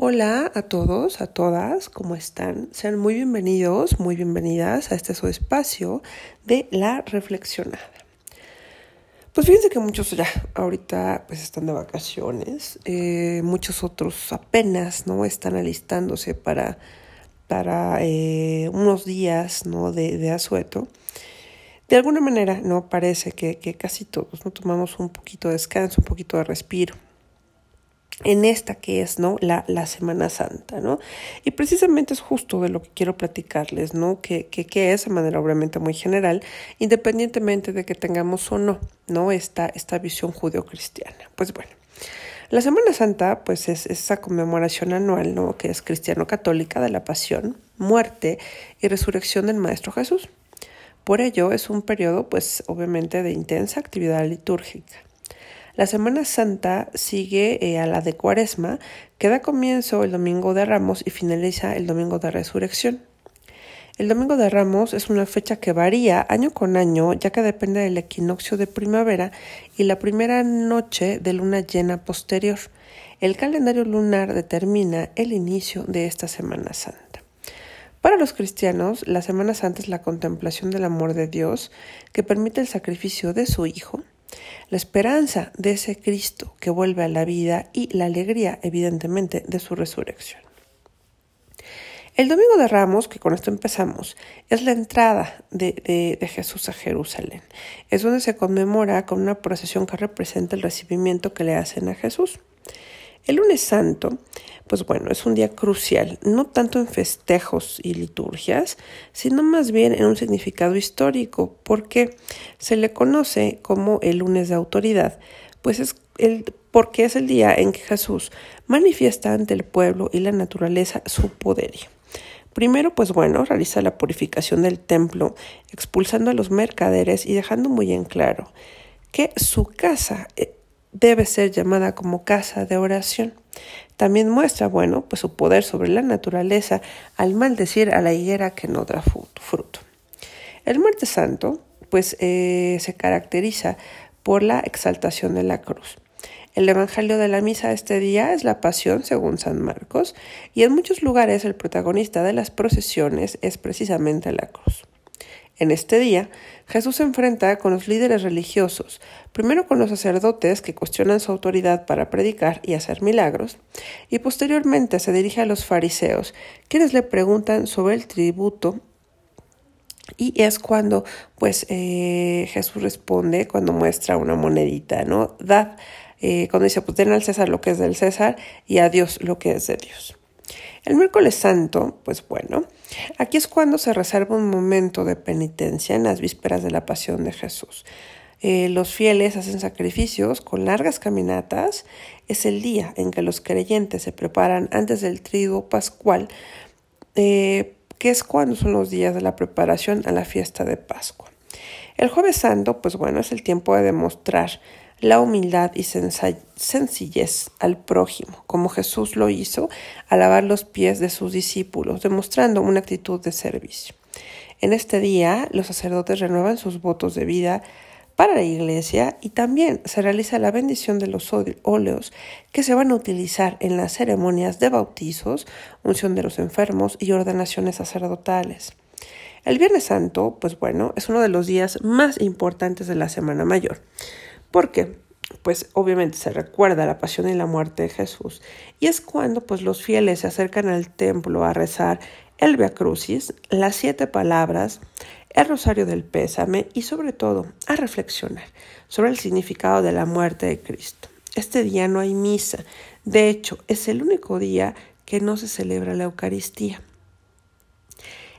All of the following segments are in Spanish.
Hola a todos, a todas, ¿cómo están? Sean muy bienvenidos, muy bienvenidas a este su espacio de la reflexionada. Pues fíjense que muchos ya ahorita pues están de vacaciones, eh, muchos otros apenas no están alistándose para, para eh, unos días no de, de, asueto. De alguna manera no parece que, que casi todos no tomamos un poquito de descanso, un poquito de respiro en esta que es, ¿no? La, la, Semana Santa, ¿no? Y precisamente es justo de lo que quiero platicarles, ¿no? Que, que, que, es de manera obviamente muy general, independientemente de que tengamos o no, ¿no? Esta, esta visión judeocristiana. Pues bueno. La Semana Santa, pues es esa conmemoración anual, ¿no? Que es cristiano-católica de la pasión, muerte y resurrección del Maestro Jesús. Por ello es un periodo, pues obviamente, de intensa actividad litúrgica. La Semana Santa sigue eh, a la de Cuaresma, que da comienzo el Domingo de Ramos y finaliza el Domingo de Resurrección. El Domingo de Ramos es una fecha que varía año con año, ya que depende del equinoccio de primavera y la primera noche de luna llena posterior. El calendario lunar determina el inicio de esta Semana Santa. Para los cristianos, la Semana Santa es la contemplación del amor de Dios que permite el sacrificio de su Hijo la esperanza de ese Cristo que vuelve a la vida y la alegría, evidentemente, de su resurrección. El Domingo de Ramos, que con esto empezamos, es la entrada de, de, Jesús a Jerusalén. Es donde se conmemora con una procesión que representa el recibimiento que le hacen a Jesús. El lunes santo, pues bueno, es un día crucial, no tanto en festejos y liturgias, sino más bien en un significado histórico, porque se le conoce como el lunes de autoridad, pues es el, porque es el día en que Jesús manifiesta ante el pueblo y la naturaleza su poderío. Primero, pues bueno, realiza la purificación del templo, expulsando a los mercaderes y dejando muy en claro que su casa eh, debe ser llamada como casa de oración. También muestra, bueno, pues su poder sobre la naturaleza al maldecir a la higuera que no da fruto. El muerte santo, pues eh, se caracteriza por la exaltación de la cruz. El Evangelio de la Misa este día es la Pasión según San Marcos y en muchos lugares el protagonista de las procesiones es precisamente la cruz. En este día, Jesús se enfrenta con los líderes religiosos, primero con los sacerdotes que cuestionan su autoridad para predicar y hacer milagros, y posteriormente se dirige a los fariseos, quienes le preguntan sobre el tributo y es cuando, pues, eh, Jesús responde, cuando muestra una monedita, ¿no? Dad, eh, cuando dice, pues den al César lo que es del César y a Dios lo que es de Dios. El miércoles santo, pues bueno, aquí es cuando se reserva un momento de penitencia en las vísperas de la pasión de Jesús. Eh, los fieles hacen sacrificios con largas caminatas. Es el día en que los creyentes se preparan antes del trigo pascual, eh, que es cuando son los días de la preparación a la fiesta de Pascua. El jueves santo, pues bueno, es el tiempo de demostrar la humildad y sencillez al prójimo, como Jesús lo hizo al lavar los pies de sus discípulos, demostrando una actitud de servicio. En este día, los sacerdotes renuevan sus votos de vida para la iglesia y también se realiza la bendición de los óleos que se van a utilizar en las ceremonias de bautizos, unción de los enfermos y ordenaciones sacerdotales. El Viernes Santo, pues bueno, es uno de los días más importantes de la Semana Mayor. Porque, pues obviamente se recuerda la pasión y la muerte de Jesús. Y es cuando pues los fieles se acercan al templo a rezar el Via Crucis, las siete palabras, el rosario del pésame y sobre todo a reflexionar sobre el significado de la muerte de Cristo. Este día no hay misa. De hecho, es el único día que no se celebra la Eucaristía.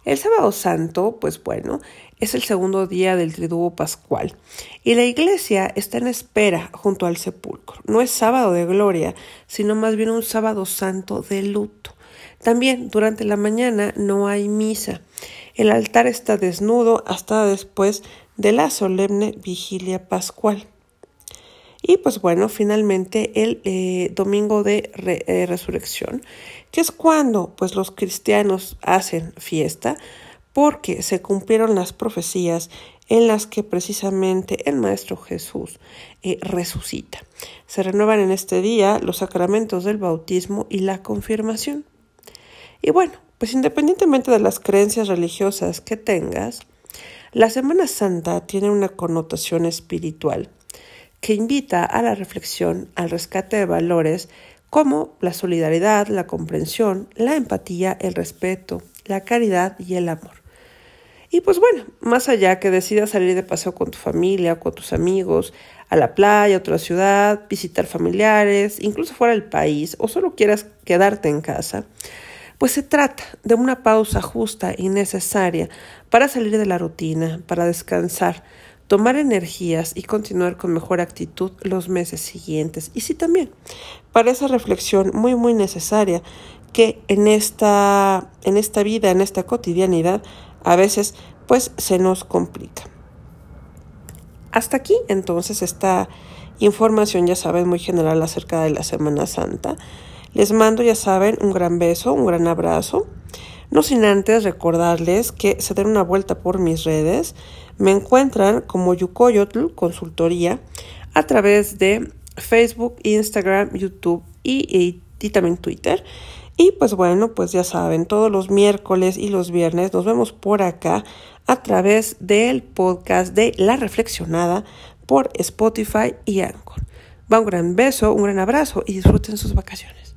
El sábado santo, pues bueno, es el segundo día del triduo pascual y la iglesia está en espera junto al sepulcro. No es sábado de gloria, sino más bien un sábado santo de luto. También durante la mañana no hay misa. El altar está desnudo hasta después de la solemne vigilia pascual. Y pues bueno, finalmente el eh, domingo de eh, resurrección, que es cuando pues los cristianos hacen fiesta porque se cumplieron las profecías en las que precisamente el Maestro Jesús eh, resucita. Se renuevan en este día los sacramentos del bautismo y la confirmación. Y bueno, pues independientemente de las creencias religiosas que tengas, la Semana Santa tiene una connotación espiritual que invita a la reflexión, al rescate de valores como la solidaridad, la comprensión, la empatía, el respeto, la caridad y el amor. Y pues bueno, más allá que decidas salir de paseo con tu familia con tus amigos, a la playa, a otra ciudad, visitar familiares, incluso fuera del país, o solo quieras quedarte en casa, pues se trata de una pausa justa y necesaria para salir de la rutina, para descansar, tomar energías y continuar con mejor actitud los meses siguientes. Y sí también, para esa reflexión muy, muy necesaria que en esta, en esta vida, en esta cotidianidad, a veces pues se nos complica. Hasta aquí entonces esta información, ya saben, muy general acerca de la Semana Santa. Les mando, ya saben, un gran beso, un gran abrazo. No sin antes recordarles que se den una vuelta por mis redes. Me encuentran como Yukoyotl Consultoría a través de Facebook, Instagram, YouTube y, y, también Twitter. Y pues bueno, pues ya saben, todos los miércoles y los viernes nos vemos por acá a través del podcast de La Reflexionada por Spotify y Anchor. Va un gran beso, un gran abrazo y disfruten sus vacaciones.